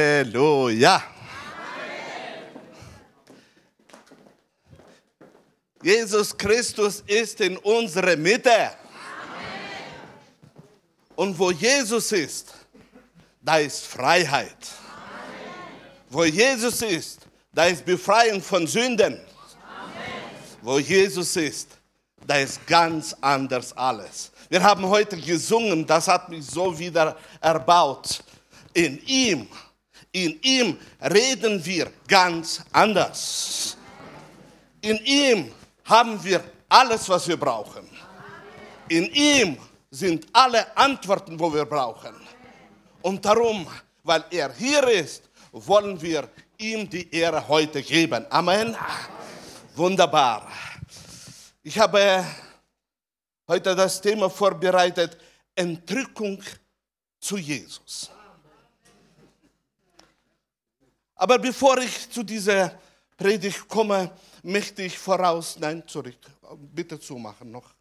Halleluja. Jesus Christus ist in unserer Mitte. Und wo Jesus ist, da ist Freiheit. Wo Jesus ist, da ist Befreiung von Sünden. Wo Jesus ist, da ist ganz anders alles. Wir haben heute gesungen, das hat mich so wieder erbaut. In ihm, in ihm reden wir ganz anders. In ihm haben wir alles, was wir brauchen. In ihm sind alle Antworten, wo wir brauchen. Und darum, weil er hier ist, wollen wir ihm die Ehre heute geben. Amen. Wunderbar. Ich habe heute das Thema vorbereitet, Entrückung zu Jesus. Aber bevor ich zu dieser Predigt komme, möchte ich voraus, nein, zurück, bitte zumachen noch.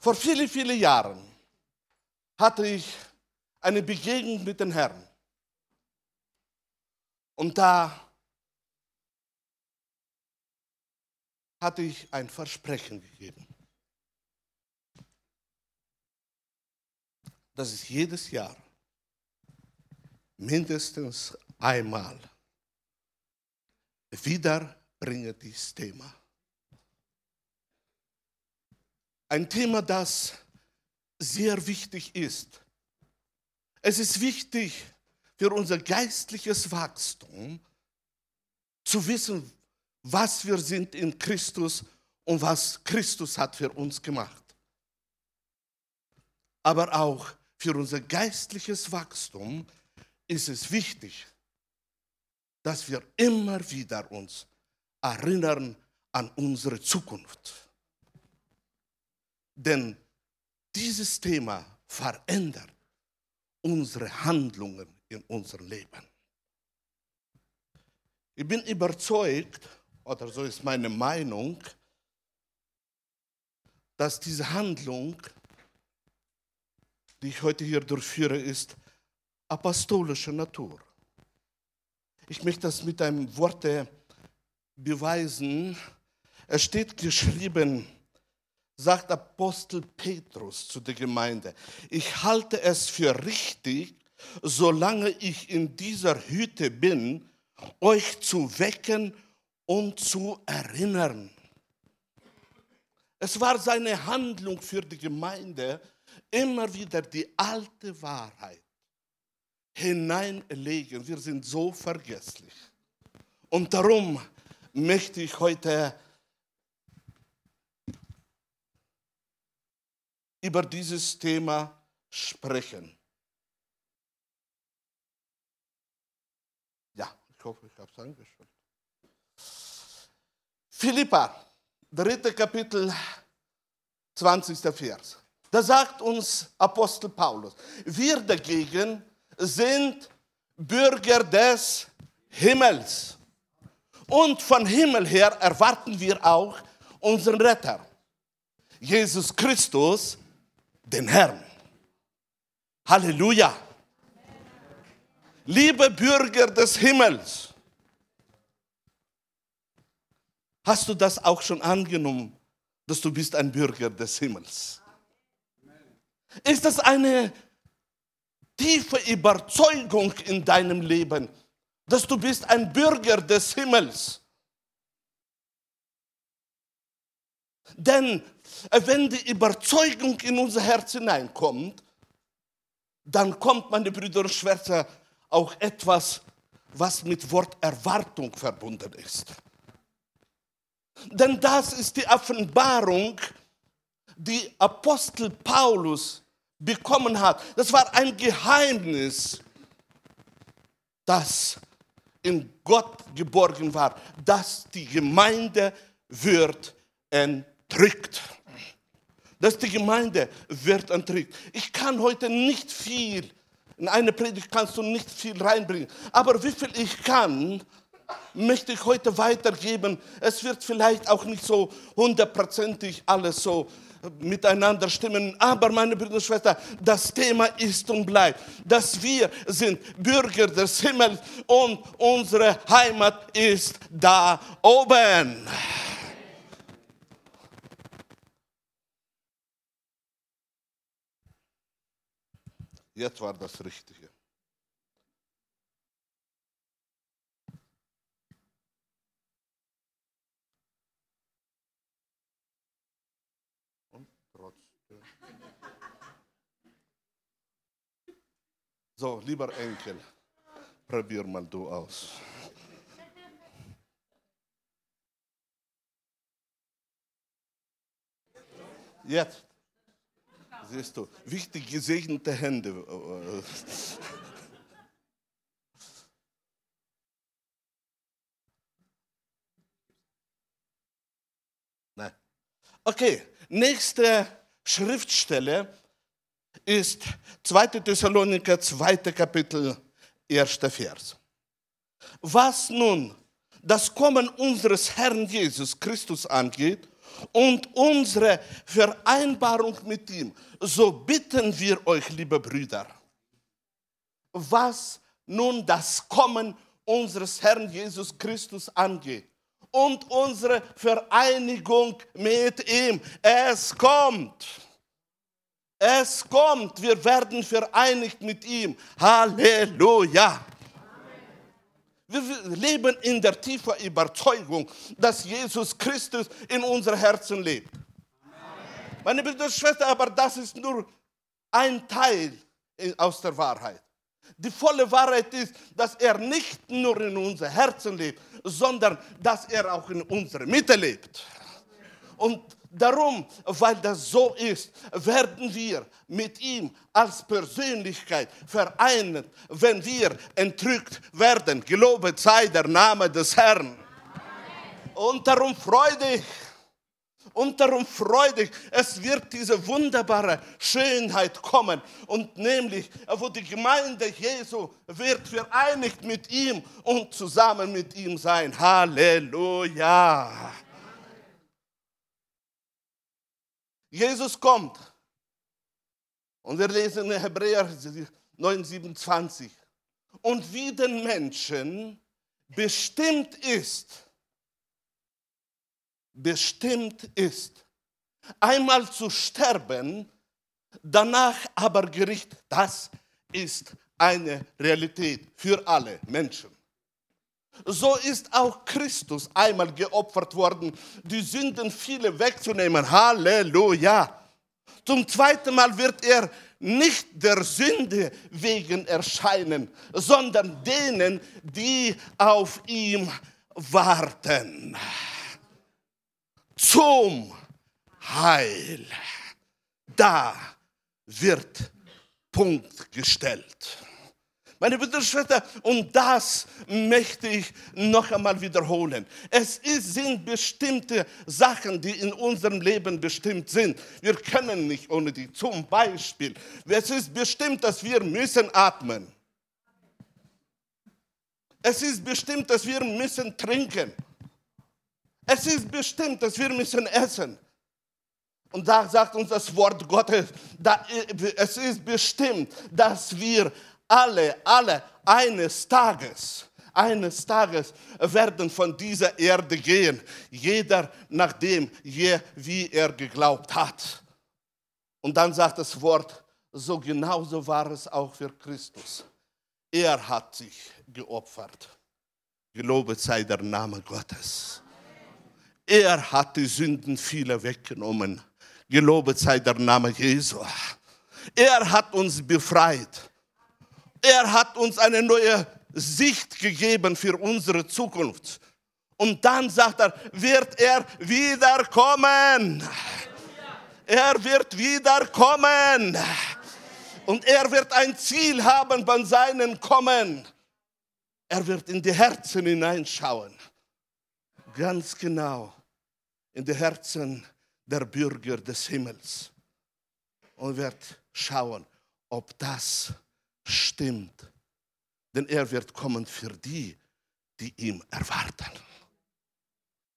Vor vielen, vielen Jahren hatte ich eine Begegnung mit dem Herrn. Und da hatte ich ein Versprechen gegeben. Dass ich jedes Jahr mindestens einmal wieder bringe dieses Thema. Ein Thema, das sehr wichtig ist. Es ist wichtig für unser geistliches Wachstum zu wissen, was wir sind in Christus und was Christus hat für uns gemacht. Aber auch für unser geistliches Wachstum ist es wichtig, dass wir immer wieder uns erinnern an unsere Zukunft. Denn dieses Thema verändert unsere Handlungen in unserem Leben. Ich bin überzeugt, oder so ist meine Meinung, dass diese Handlung, die ich heute hier durchführe, ist apostolischer Natur. Ich möchte das mit einem Wort beweisen. Es steht geschrieben, sagt Apostel Petrus zu der Gemeinde, ich halte es für richtig, solange ich in dieser Hütte bin, euch zu wecken und zu erinnern. Es war seine Handlung für die Gemeinde, immer wieder die alte Wahrheit hineinlegen. Wir sind so vergesslich. Und darum möchte ich heute über dieses Thema sprechen. Ja, ich hoffe, ich habe es angeschaut. Philippa, dritte Kapitel, 20. Vers. Da sagt uns Apostel Paulus, wir dagegen sind Bürger des Himmels. Und von Himmel her erwarten wir auch unseren Retter, Jesus Christus, den Herrn. Halleluja. Liebe Bürger des Himmels, hast du das auch schon angenommen, dass du bist ein Bürger des Himmels? Ist das eine tiefe Überzeugung in deinem Leben, dass du bist ein Bürger des Himmels. Denn äh, wenn die Überzeugung in unser Herz hineinkommt, dann kommt, meine Brüder und Schwestern, auch etwas, was mit Wort Erwartung verbunden ist. Denn das ist die Offenbarung, die Apostel Paulus bekommen hat. Das war ein Geheimnis, das in Gott geborgen war, dass die Gemeinde wird entrückt. Dass die Gemeinde wird entrückt. Ich kann heute nicht viel, in eine Predigt kannst du nicht viel reinbringen, aber wie viel ich kann, möchte ich heute weitergeben. Es wird vielleicht auch nicht so hundertprozentig alles so miteinander stimmen. Aber meine Brüder und Schwestern, das Thema ist und bleibt, dass wir sind Bürger des Himmels und unsere Heimat ist da oben. Jetzt war das Richtige. Und trotzdem. So, lieber Enkel, probier mal du aus. Jetzt. Siehst du, wichtig gesegnete Hände. Nein. Okay, nächste Schriftstelle ist 2. Thessaloniker, 2. Kapitel, 1. Vers. Was nun das Kommen unseres Herrn Jesus Christus angeht und unsere Vereinbarung mit ihm, so bitten wir euch, liebe Brüder, was nun das Kommen unseres Herrn Jesus Christus angeht und unsere Vereinigung mit ihm. Es kommt. Es kommt. Wir werden vereinigt mit ihm. Halleluja. Wir leben in der tiefen Überzeugung, dass Jesus Christus in unserem Herzen lebt. Meine Brüder und Schwestern, aber das ist nur ein Teil aus der Wahrheit. Die volle Wahrheit ist, dass er nicht nur in unserem Herzen lebt, sondern dass er auch in unserer Mitte lebt. Und Darum, weil das so ist, werden wir mit ihm als Persönlichkeit vereint, wenn wir entrückt werden. Gelobet sei der Name des Herrn. Amen. Und darum freu dich. Und darum freu dich, es wird diese wunderbare Schönheit kommen. Und nämlich, wo die Gemeinde Jesu wird vereinigt mit ihm und zusammen mit ihm sein. Halleluja. Jesus kommt. Und wir lesen in Hebräer 9, 27. Und wie den Menschen bestimmt ist, bestimmt ist, einmal zu sterben, danach aber Gericht, das ist eine Realität für alle Menschen. So ist auch Christus einmal geopfert worden, die Sünden viele wegzunehmen. Halleluja. Zum zweiten Mal wird er nicht der Sünde wegen erscheinen, sondern denen, die auf ihm warten. Zum Heil. Da wird Punkt gestellt. Meine Brüder und Schwestern, und das möchte ich noch einmal wiederholen. Es sind bestimmte Sachen, die in unserem Leben bestimmt sind. Wir können nicht ohne die. Zum Beispiel, es ist bestimmt, dass wir müssen atmen. Es ist bestimmt, dass wir müssen trinken. Es ist bestimmt, dass wir müssen essen. Und da sagt uns das Wort Gottes, da, es ist bestimmt, dass wir alle, alle eines Tages, eines Tages werden von dieser Erde gehen, jeder nachdem, je, wie er geglaubt hat. Und dann sagt das Wort, so genauso war es auch für Christus. Er hat sich geopfert. Gelobet sei der Name Gottes. Er hat die Sünden vieler weggenommen. Gelobet sei der Name Jesu. Er hat uns befreit. Er hat uns eine neue Sicht gegeben für unsere Zukunft. Und dann sagt er, wird er wiederkommen. Er wird wiederkommen. Und er wird ein Ziel haben bei seinem Kommen. Er wird in die Herzen hineinschauen. Ganz genau in die Herzen der Bürger des Himmels. Und wird schauen, ob das stimmt. Denn er wird kommen für die, die ihm erwarten.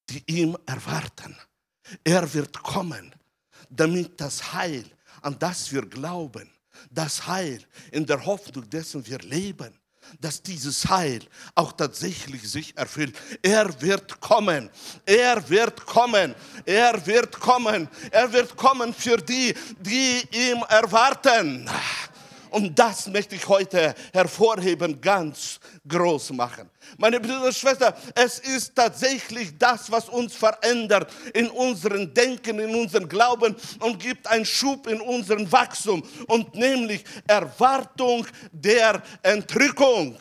Die ihm erwarten. Er wird kommen, damit das Heil, an das wir glauben, das Heil in der Hoffnung dessen wir leben, dass dieses Heil auch tatsächlich sich erfüllt. Er wird kommen, er wird kommen, er wird kommen, er wird kommen für die, die ihm erwarten. Und das möchte ich heute hervorheben, ganz groß machen. Meine Brüder und Schwestern, es ist tatsächlich das, was uns verändert in unserem Denken, in unserem Glauben und gibt einen Schub in unserem Wachstum und nämlich Erwartung der Entrückung.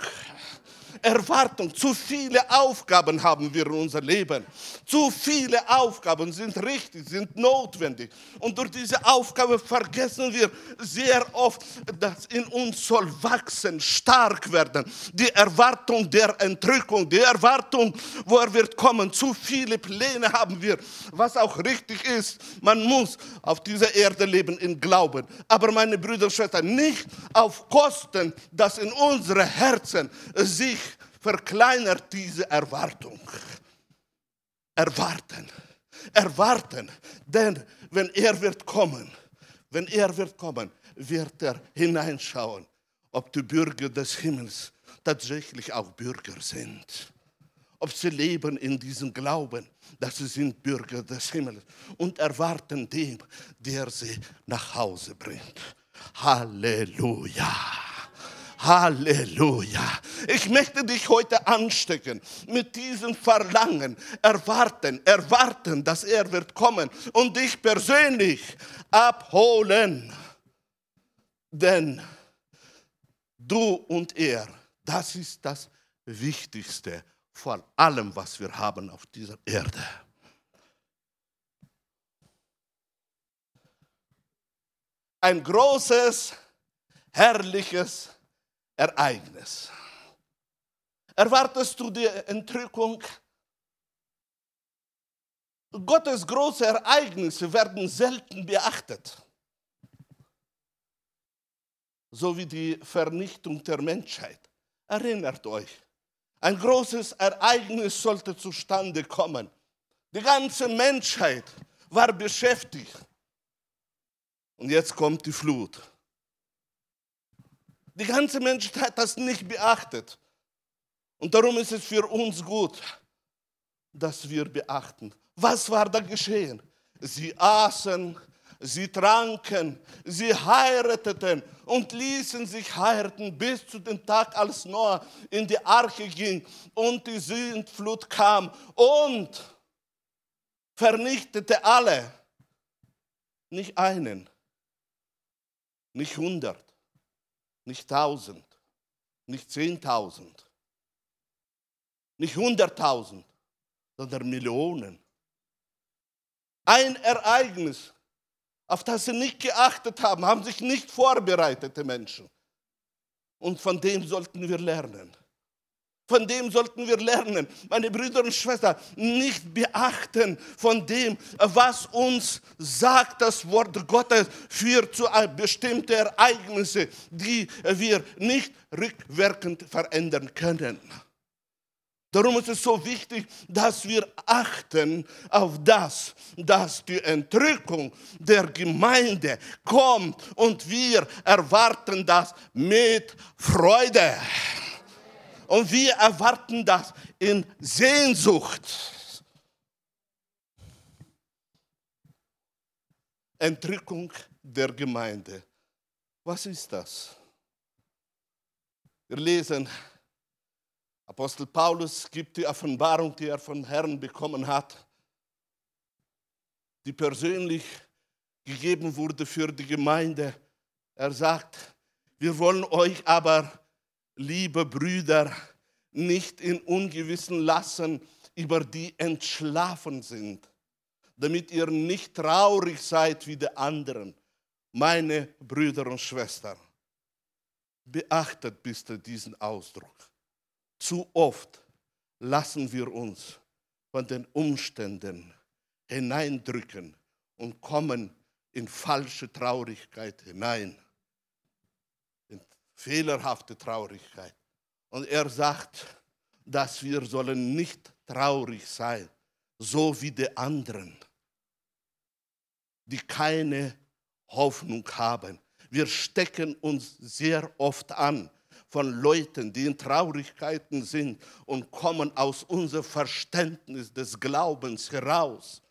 Erwartung. Zu viele Aufgaben haben wir in unserem Leben. Zu viele Aufgaben sind richtig, sind notwendig. Und durch diese Aufgabe vergessen wir sehr oft, dass in uns soll wachsen, stark werden. Die Erwartung der Entrückung, die Erwartung, wo er wird kommen. Zu viele Pläne haben wir, was auch richtig ist. Man muss auf dieser Erde leben in Glauben. Aber meine Brüder und Schwestern, nicht auf Kosten, dass in unsere Herzen sich verkleinert diese Erwartung. Erwarten, erwarten, denn wenn er wird kommen, wenn er wird kommen, wird er hineinschauen, ob die Bürger des Himmels tatsächlich auch Bürger sind. Ob sie leben in diesem Glauben, dass sie sind Bürger des Himmels und erwarten dem, der sie nach Hause bringt. Halleluja. Halleluja. Ich möchte dich heute anstecken mit diesem Verlangen, erwarten, erwarten, dass er wird kommen und dich persönlich abholen. Denn du und er, das ist das Wichtigste von allem, was wir haben auf dieser Erde. Ein großes, herrliches Ereignis. Erwartest du die Entrückung? Gottes große Ereignisse werden selten beachtet. So wie die Vernichtung der Menschheit. Erinnert euch, ein großes Ereignis sollte zustande kommen. Die ganze Menschheit war beschäftigt. Und jetzt kommt die Flut. Die ganze Menschheit hat das nicht beachtet. Und darum ist es für uns gut, dass wir beachten. Was war da geschehen? Sie aßen, sie tranken, sie heirateten und ließen sich heiraten bis zu dem Tag, als Noah in die Arche ging und die Sintflut kam und vernichtete alle. Nicht einen, nicht hundert, nicht tausend, nicht zehntausend, nicht hunderttausend, sondern Millionen. Ein Ereignis, auf das sie nicht geachtet haben, haben sich nicht vorbereitete Menschen. Und von dem sollten wir lernen. Von dem sollten wir lernen, meine Brüder und Schwestern, nicht beachten von dem, was uns sagt das Wort Gottes für zu bestimmte Ereignisse, die wir nicht rückwirkend verändern können. Darum ist es so wichtig, dass wir achten auf das, dass die Entrückung der Gemeinde kommt und wir erwarten das mit Freude. Und wir erwarten das in Sehnsucht. Entrückung der Gemeinde. Was ist das? Wir lesen, Apostel Paulus gibt die Offenbarung, die er vom Herrn bekommen hat, die persönlich gegeben wurde für die Gemeinde. Er sagt, wir wollen euch aber liebe Brüder, nicht in Ungewissen lassen, über die entschlafen sind, damit ihr nicht traurig seid wie die anderen, meine Brüder und Schwestern. Beachtet bitte diesen Ausdruck. Zu oft lassen wir uns von den Umständen hineindrücken und kommen in falsche Traurigkeit hinein fehlerhafte Traurigkeit. Und er sagt, dass wir sollen nicht traurig sein, so wie die anderen. die keine Hoffnung haben. Wir stecken uns sehr oft an von Leuten, die in Traurigkeiten sind und kommen aus unserem Verständnis des Glaubens heraus.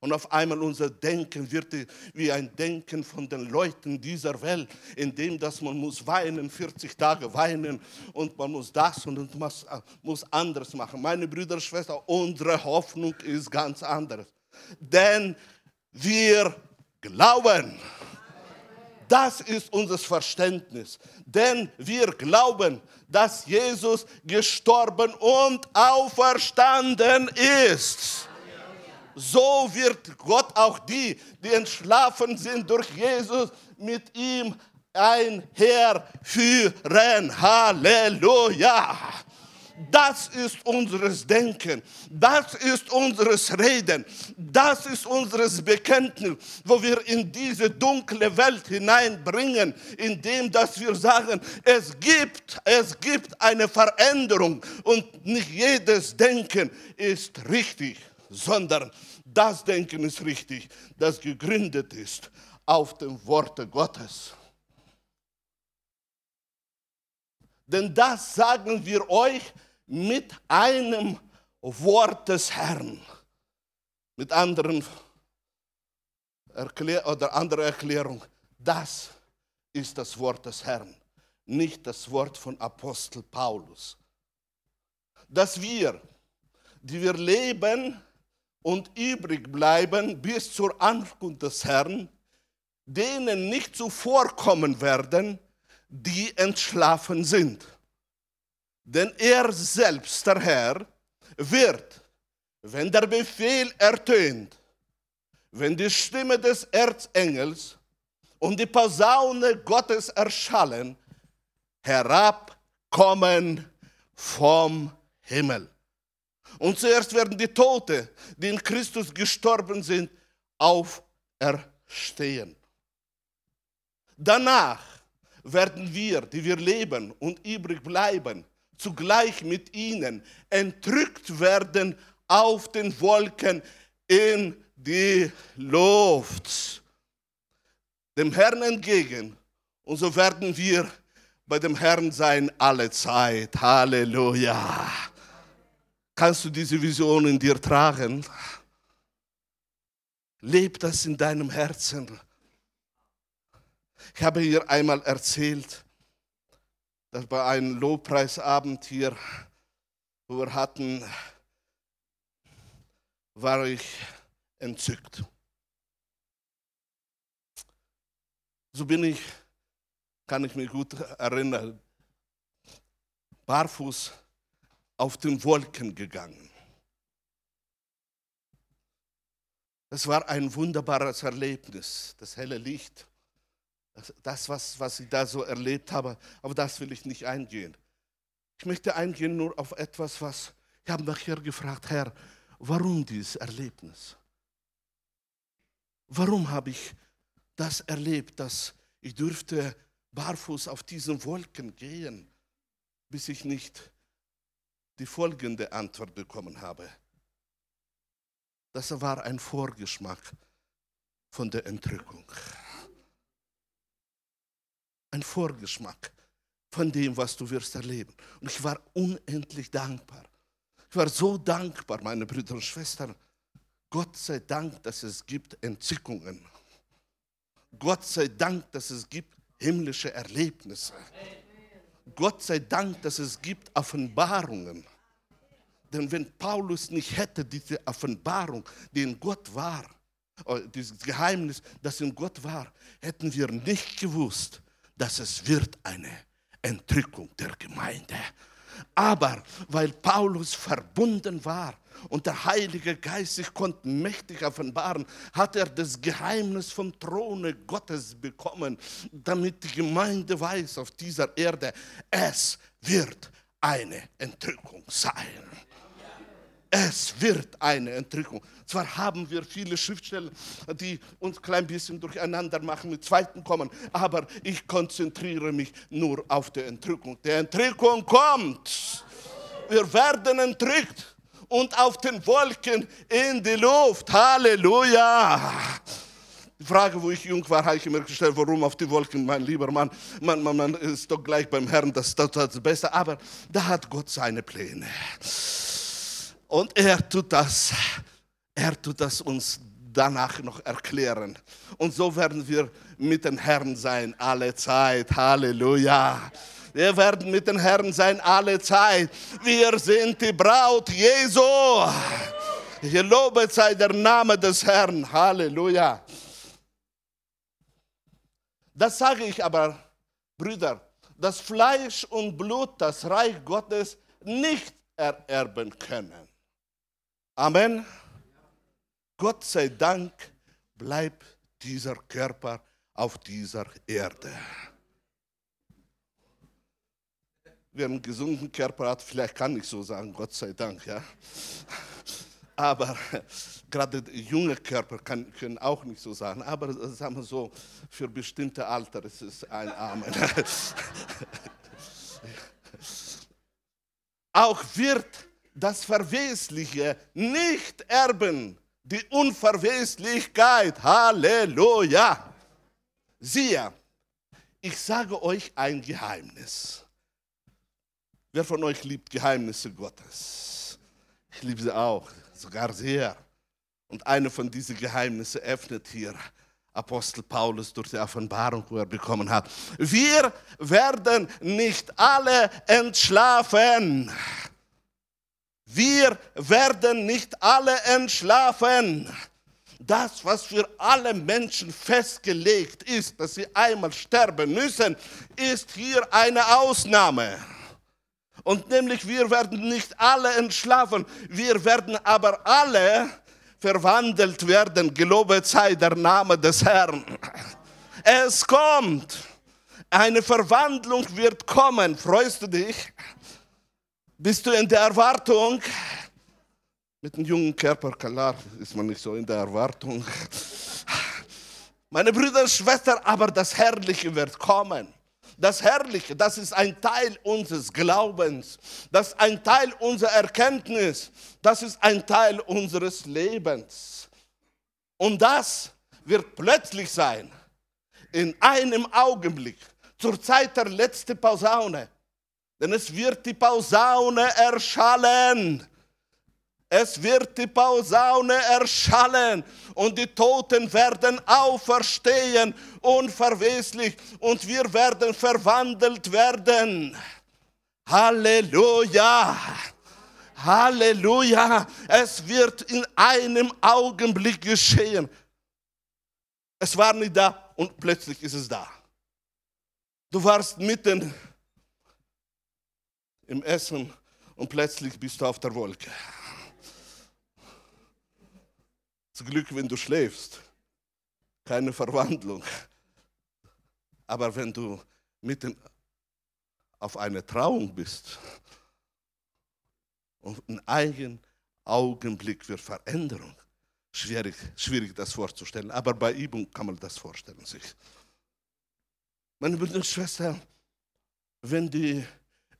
Und auf einmal unser Denken wird wie ein Denken von den Leuten dieser Welt, in dem dass man muss weinen, 40 Tage weinen und man muss das und man muss anderes machen. Meine Brüder und Schwestern, unsere Hoffnung ist ganz anders. Denn wir glauben. Das ist unser Verständnis. Denn wir glauben, dass Jesus gestorben und auferstanden ist. So wird Gott auch die, die entschlafen sind durch Jesus, mit ihm einherführen. Halleluja. Das ist unseres Denken, das ist unseres Reden, das ist unseres Bekenntnis, wo wir in diese dunkle Welt hineinbringen, indem dass wir sagen, es gibt, es gibt eine Veränderung und nicht jedes Denken ist richtig, sondern das Denken ist richtig, das gegründet ist auf dem Worte Gottes. Denn das sagen wir euch mit einem Wort des Herrn. Mit anderen Erklär oder anderer Erklärung, das ist das Wort des Herrn, nicht das Wort von Apostel Paulus. Dass wir, die wir leben und übrig bleiben bis zur Ankunft des Herrn, denen nicht zuvorkommen werden, die entschlafen sind. Denn er selbst, der Herr, wird, wenn der Befehl ertönt, wenn die Stimme des Erzengels und die Posaune Gottes erschallen, herabkommen vom Himmel. Und zuerst werden die Toten, die in Christus gestorben sind, auferstehen. Danach werden wir, die wir leben und übrig bleiben, zugleich mit ihnen entrückt werden auf den Wolken in die Luft. Dem Herrn entgegen. Und so werden wir bei dem Herrn sein alle Zeit. Halleluja. Kannst du diese Vision in dir tragen? Leb das in deinem Herzen. Ich habe hier einmal erzählt, dass bei einem Lobpreisabend hier, wo wir hatten, war ich entzückt. So bin ich, kann ich mich gut erinnern, barfuß auf den Wolken gegangen. Es war ein wunderbares Erlebnis, das helle Licht das, was, was ich da so erlebt habe, aber das will ich nicht eingehen. Ich möchte eingehen nur auf etwas, was ich habe nachher gefragt, Herr, warum dieses Erlebnis? Warum habe ich das erlebt, dass ich dürfte barfuß auf diesen Wolken gehen, bis ich nicht die folgende Antwort bekommen habe. Das war ein Vorgeschmack von der Entrückung ein Vorgeschmack von dem, was du wirst erleben. Und ich war unendlich dankbar. Ich war so dankbar, meine Brüder und Schwestern. Gott sei Dank, dass es gibt Entzückungen. Gott sei Dank, dass es gibt himmlische Erlebnisse. Gott sei Dank, dass es gibt Offenbarungen. Denn wenn Paulus nicht hätte diese Offenbarung, die in Gott war, dieses Geheimnis, das in Gott war, hätten wir nicht gewusst, dass es wird eine Entrückung der Gemeinde. Aber weil Paulus verbunden war und der Heilige Geist sich konnte mächtig offenbaren, hat er das Geheimnis vom Throne Gottes bekommen, damit die Gemeinde weiß auf dieser Erde, es wird eine Entrückung sein. Es wird eine Entrückung. Zwar haben wir viele Schriftstellen, die uns ein klein bisschen durcheinander machen, mit zweiten kommen, aber ich konzentriere mich nur auf die Entrückung. Die Entrückung kommt. Wir werden entrückt und auf den Wolken in die Luft. Halleluja. Die Frage, wo ich jung war, habe ich immer gestellt, warum auf die Wolken, mein lieber Mann, man, man, man ist doch gleich beim Herrn, das ist das Beste. Aber da hat Gott seine Pläne. Und er tut das, er tut das uns danach noch erklären. Und so werden wir mit dem Herrn sein, alle Zeit. Halleluja. Wir werden mit dem Herrn sein, alle Zeit. Wir sind die Braut Jesu. Gelobet sei der Name des Herrn. Halleluja. Das sage ich aber, Brüder, dass Fleisch und Blut das Reich Gottes nicht ererben können. Amen. Gott sei Dank bleibt dieser Körper auf dieser Erde. Wer einen gesunden Körper hat, vielleicht kann ich so sagen, Gott sei Dank, ja. Aber gerade junge Körper kann, können auch nicht so sagen. Aber sagen wir so, für bestimmte Alter ist es ein Amen. auch wird das Verwesliche nicht erben, die Unverweslichkeit. Halleluja. Siehe, ich sage euch ein Geheimnis. Wer von euch liebt Geheimnisse Gottes? Ich liebe sie auch, sogar sehr. Und eine von diesen Geheimnissen öffnet hier Apostel Paulus durch die Offenbarung, wo er bekommen hat. Wir werden nicht alle entschlafen. Wir werden nicht alle entschlafen. Das, was für alle Menschen festgelegt ist, dass sie einmal sterben müssen, ist hier eine Ausnahme. Und nämlich, wir werden nicht alle entschlafen, wir werden aber alle verwandelt werden. Gelobet sei der Name des Herrn. Es kommt. Eine Verwandlung wird kommen. Freust du dich? Bist du in der Erwartung? Mit einem jungen Körper, klar, ist man nicht so in der Erwartung. Meine Brüder und Schwestern, aber das Herrliche wird kommen. Das Herrliche, das ist ein Teil unseres Glaubens. Das ist ein Teil unserer Erkenntnis. Das ist ein Teil unseres Lebens. Und das wird plötzlich sein. In einem Augenblick. Zur Zeit der letzten Posaune denn es wird die Pausaune erschallen. Es wird die Pausaune erschallen und die Toten werden auferstehen unverweslich und wir werden verwandelt werden. Halleluja! Halleluja! Es wird in einem Augenblick geschehen. Es war nicht da und plötzlich ist es da. Du warst mitten im Essen und plötzlich bist du auf der Wolke. Zum Glück, wenn du schläfst, keine Verwandlung. Aber wenn du mitten auf einer Trauung bist und in einem Augenblick wird Veränderung, schwierig, schwierig das vorzustellen, aber bei Übung kann man das vorstellen sich. Meine Brüder und Schwestern, wenn die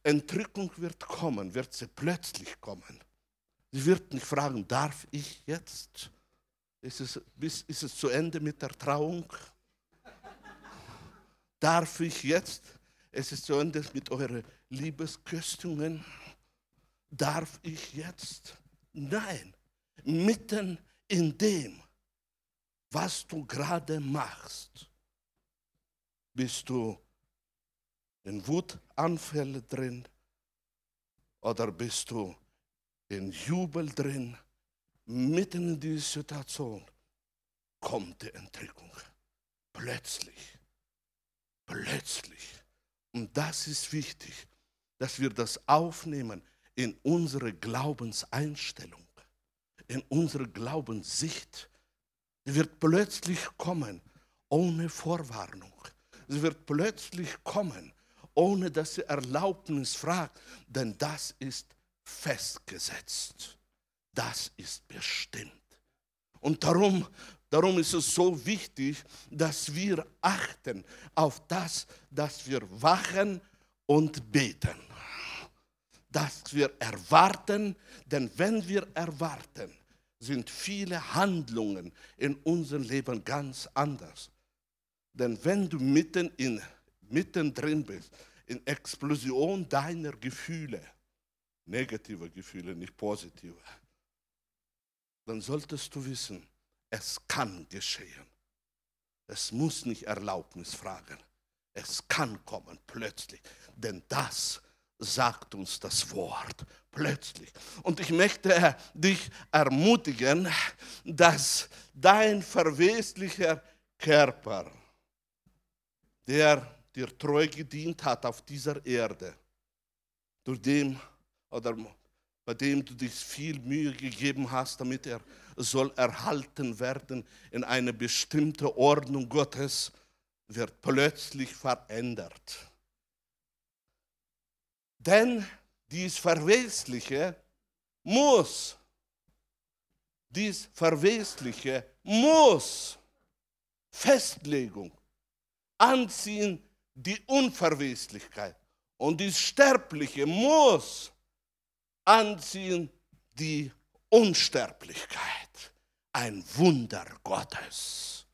Entrückung wird kommen, wird sie plötzlich kommen. Sie wird nicht fragen, darf ich jetzt? Ist es, ist es zu Ende mit der Trauung? darf ich jetzt? Es ist zu Ende mit euren Liebesküstungen. Darf ich jetzt? Nein, mitten in dem, was du gerade machst, bist du in Wutanfälle drin oder bist du in Jubel drin? Mitten in dieser Situation kommt die Entrückung. Plötzlich. Plötzlich. Und das ist wichtig, dass wir das aufnehmen in unsere Glaubenseinstellung, in unsere Glaubenssicht. Die wird plötzlich kommen, ohne Vorwarnung. Sie wird plötzlich kommen, ohne dass sie Erlaubnis fragt, denn das ist festgesetzt. Das ist bestimmt. Und darum, darum ist es so wichtig, dass wir achten auf das, dass wir wachen und beten. Dass wir erwarten, denn wenn wir erwarten, sind viele Handlungen in unserem Leben ganz anders. Denn wenn du mitten in, mittendrin bist, in Explosion deiner Gefühle, negative Gefühle, nicht positive, dann solltest du wissen, es kann geschehen. Es muss nicht Erlaubnis fragen. Es kann kommen plötzlich. Denn das sagt uns das Wort plötzlich. Und ich möchte dich ermutigen, dass dein verweslicher Körper, der dir treu gedient hat auf dieser Erde, durch dem oder bei dem du dich viel Mühe gegeben hast, damit er soll erhalten werden in eine bestimmte Ordnung Gottes, wird plötzlich verändert. Denn dies Verwesliche muss, dies Verwesliche muss Festlegung anziehen, die Unverweslichkeit. Und dies Sterbliche muss anziehen, die Unsterblichkeit. Ein Wunder Gottes.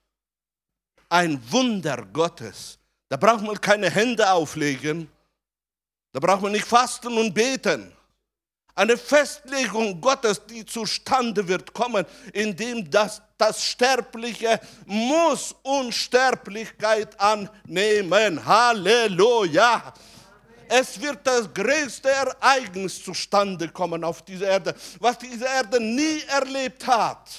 Ein Wunder Gottes. Da braucht man keine Hände auflegen. Da braucht man nicht fasten und beten. Eine Festlegung Gottes, die zustande wird kommen, indem das, das Sterbliche muss Unsterblichkeit annehmen. Halleluja. Es wird das größte Ereignis zustande kommen auf dieser Erde, was diese Erde nie erlebt hat.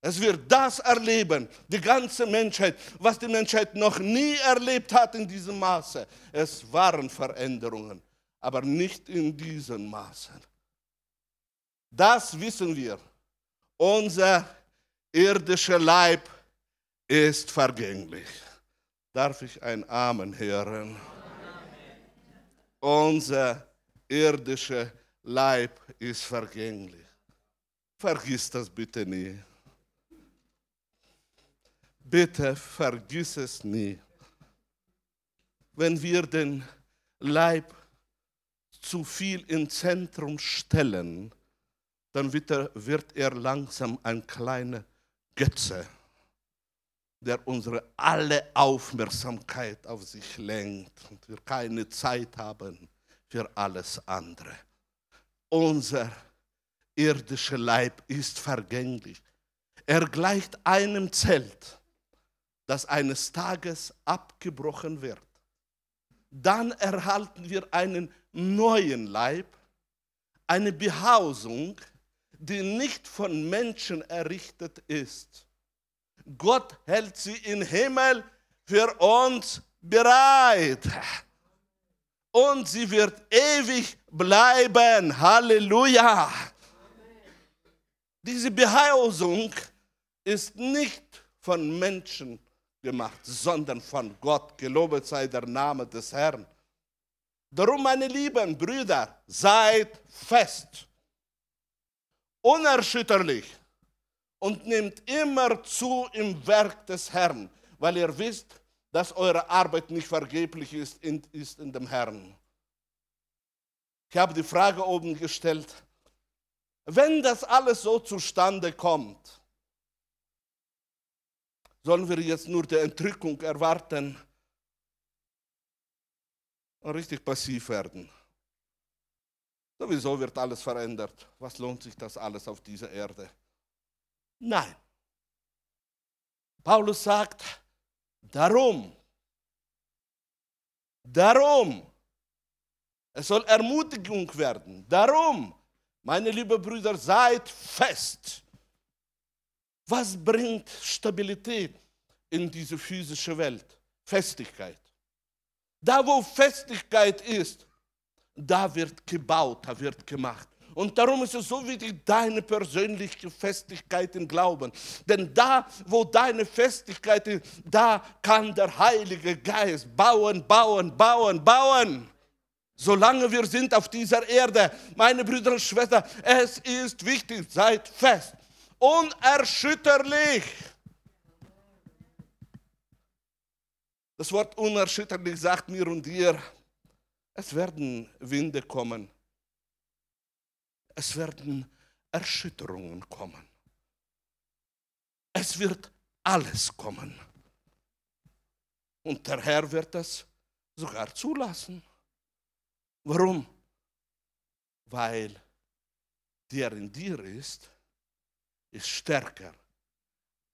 Es wird das erleben, die ganze Menschheit, was die Menschheit noch nie erlebt hat in diesem Maße. Es waren Veränderungen, aber nicht in diesem Maße. Das wissen wir. Unser irdischer Leib ist vergänglich. Darf ich ein Amen hören? Unser irdischer Leib ist vergänglich. Vergiss das bitte nie. Bitte vergiss es nie. Wenn wir den Leib zu viel ins Zentrum stellen, dann wird er, wird er langsam ein kleiner Götze der unsere alle Aufmerksamkeit auf sich lenkt und wir keine Zeit haben für alles andere. Unser irdischer Leib ist vergänglich. Er gleicht einem Zelt, das eines Tages abgebrochen wird. Dann erhalten wir einen neuen Leib, eine Behausung, die nicht von Menschen errichtet ist Gott hält sie im Himmel für uns bereit. Und sie wird ewig bleiben. Halleluja. Diese Behausung ist nicht von Menschen gemacht, sondern von Gott. Gelobet sei der Name des Herrn. Darum, meine lieben Brüder, seid fest, unerschütterlich und nehmt immer zu im Werk des Herrn, weil ihr wisst, dass eure Arbeit nicht vergeblich ist, ist in dem Herrn. Ich habe die Frage oben gestellt, wenn das alles so zustande kommt, sollen wir jetzt nur die Entrückung erwarten und richtig passiv werden? Sowieso wird alles verändert. Was lohnt sich das alles auf dieser Erde? Nein. Paulus sagt, darum, darum, es soll Ermutigung werden, darum, meine lieben Brüder, seid fest. Was bringt Stabilität in diese physische Welt? Festigkeit. Da, wo Festigkeit ist, da wird gebaut, da wird gemacht. Und darum ist es so wichtig, deine persönliche Festigkeit im Glauben. Denn da, wo deine Festigkeit ist, da kann der Heilige Geist bauen, bauen, bauen, bauen. Solange wir sind auf dieser Erde, meine Brüder und Schwestern, es ist wichtig, seid fest, unerschütterlich. Das Wort unerschütterlich sagt mir und dir, es werden Winde kommen, es werden Erschütterungen kommen. Es wird alles kommen. Und der Herr wird das sogar zulassen. Warum? Weil der in dir ist, ist stärker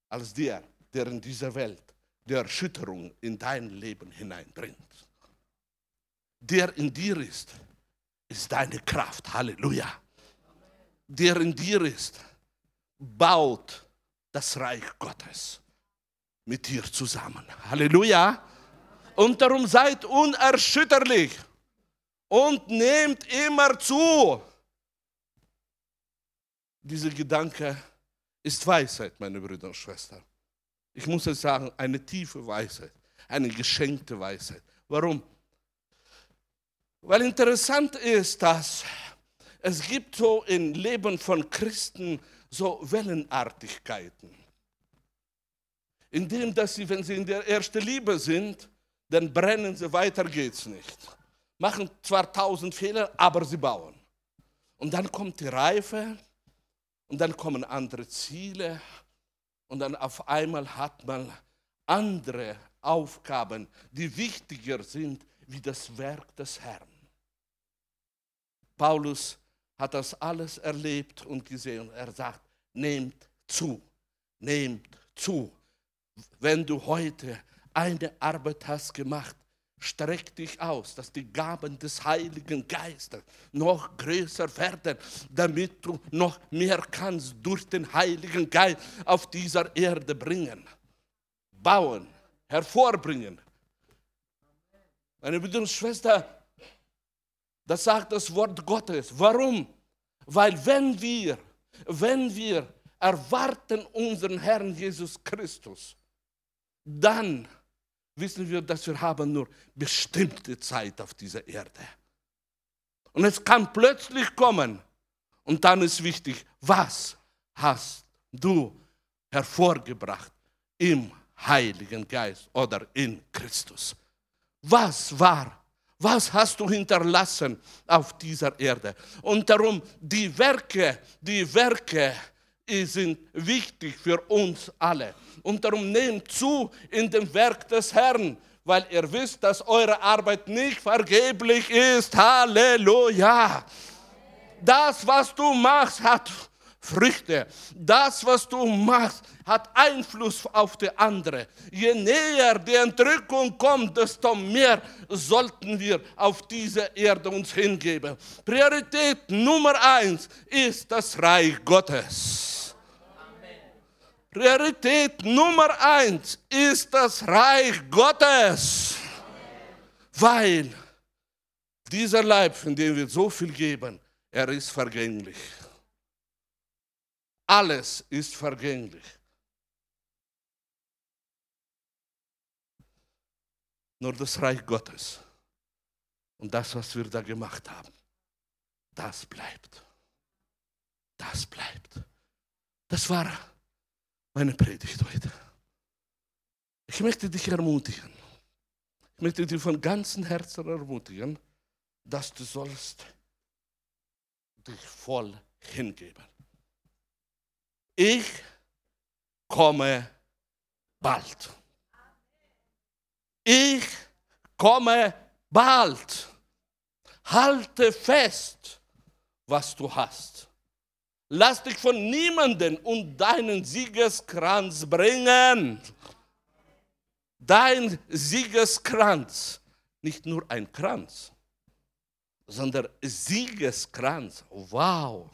als der, der in dieser Welt die Erschütterung in dein Leben hineinbringt. Der in dir ist, ist deine Kraft. Halleluja. Der in dir ist, baut das Reich Gottes mit dir zusammen. Halleluja. Und darum seid unerschütterlich und nehmt immer zu. Dieser Gedanke ist Weisheit, meine Brüder und Schwestern. Ich muss es sagen, eine tiefe Weisheit, eine geschenkte Weisheit. Warum? Weil interessant ist, dass es gibt so im Leben von Christen so Wellenartigkeiten. Indem, dass sie, wenn sie in der ersten Liebe sind, dann brennen sie, weiter geht's nicht. Machen zwar tausend Fehler, aber sie bauen. Und dann kommt die Reife und dann kommen andere Ziele und dann auf einmal hat man andere Aufgaben, die wichtiger sind wie das Werk des Herrn. Paulus hat das alles erlebt und gesehen. Er sagt, nehmt zu, nehmt zu. Wenn du heute eine Arbeit hast gemacht, streck dich aus, dass die Gaben des Heiligen Geistes noch größer werden, damit du noch mehr kannst durch den Heiligen Geist auf dieser Erde bringen, bauen, hervorbringen. Meine Schwestern, das sagt das Wort Gottes. Warum? Weil wenn wir, wenn wir erwarten unseren Herrn Jesus Christus, dann wissen wir, dass wir haben nur bestimmte Zeit auf dieser Erde. Und es kann plötzlich kommen. Und dann ist wichtig, was hast du hervorgebracht im Heiligen Geist oder in Christus? Was war? Was hast du hinterlassen auf dieser Erde? Und darum die Werke, die Werke sind wichtig für uns alle. Und darum nehmt zu in dem Werk des Herrn, weil ihr wisst, dass eure Arbeit nicht vergeblich ist. Halleluja. Das, was du machst, hat Früchte. Das, was du machst, hat Einfluss auf die andere. Je näher die Entrückung kommt, desto mehr sollten wir auf diese Erde uns hingeben. Priorität Nummer eins ist das Reich Gottes. Priorität Nummer eins ist das Reich Gottes. Weil dieser Leib, von dem wir so viel geben, er ist vergänglich. Alles ist vergänglich. Nur das Reich Gottes und das, was wir da gemacht haben, das bleibt. Das bleibt. Das war meine Predigt heute. Ich möchte dich ermutigen. Ich möchte dich von ganzem Herzen ermutigen, dass du sollst dich voll hingeben. Ich komme bald. Ich komme bald. Halte fest, was du hast. Lass dich von niemanden und deinen Siegeskranz bringen. Dein Siegeskranz, nicht nur ein Kranz, sondern Siegeskranz. Wow.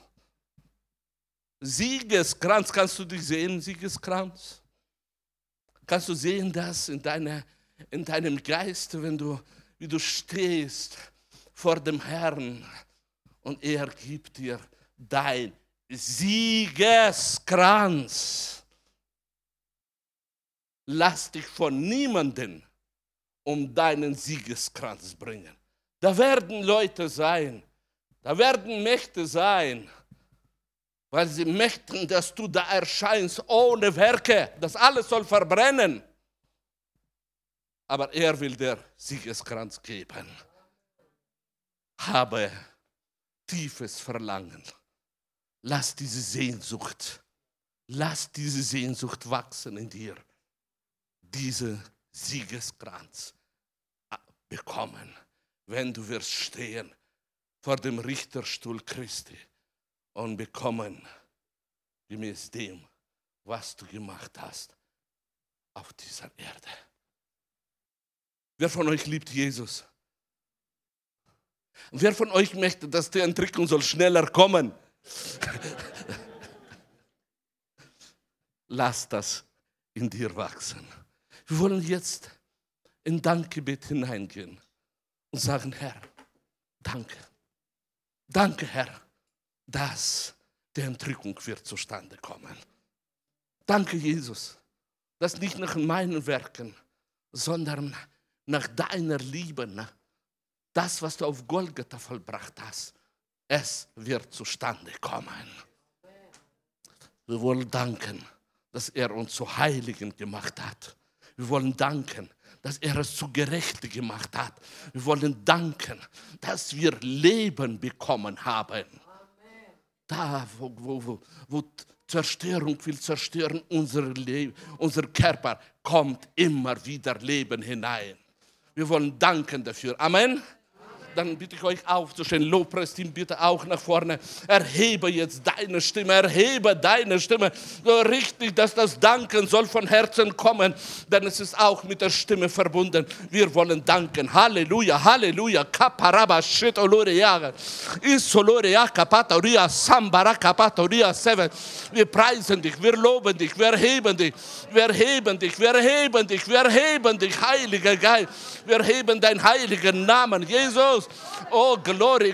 Siegeskranz, kannst du dich sehen, Siegeskranz? Kannst du sehen das in, deiner, in deinem Geist, wenn du, wie du stehst vor dem Herrn und er gibt dir dein Siegeskranz. Lass dich von niemanden um deinen Siegeskranz bringen. Da werden Leute sein, da werden Mächte sein, weil sie möchten, dass du da erscheinst ohne Werke. Das alles soll verbrennen. Aber er will dir Siegeskranz geben. Habe tiefes Verlangen lass diese Sehnsucht, lass diese Sehnsucht wachsen in dir. Diese Siegeskranz bekommen, wenn du wirst stehen vor dem Richterstuhl Christi und bekommen, gemäß dem, was du gemacht hast auf dieser Erde. Wer von euch liebt Jesus? wer von euch möchte, dass die Entrückung soll schneller kommen? Lass das in dir wachsen. Wir wollen jetzt in Dankgebet hineingehen und sagen, Herr, danke. Danke, Herr, dass die Entrückung wird zustande kommen. Danke, Jesus, dass nicht nach meinen Werken, sondern nach deiner Liebe, das, was du auf Golgatha vollbracht hast, es wird zustande kommen. Wir wollen danken, dass er uns zu Heiligen gemacht hat. Wir wollen danken, dass er es zu Gerechten gemacht hat. Wir wollen danken, dass wir Leben bekommen haben. Da, wo, wo, wo, Zerstörung will zerstören, unser, Leben, unser Körper kommt immer wieder Leben hinein. Wir wollen danken dafür. Amen dann bitte ich euch aufzustehen. Lobpreisteam bitte auch nach vorne. Erhebe jetzt deine Stimme, erhebe deine Stimme. So richtig, dass das Danken soll von Herzen kommen, denn es ist auch mit der Stimme verbunden. Wir wollen danken. Halleluja, Halleluja. Kaparaba seven. Wir preisen dich, wir loben dich, wir erheben dich, wir erheben dich, wir erheben dich, wir erheben dich, Heiliger Geist. Wir erheben deinen heiligen Namen, Jesus. Oh, Glory,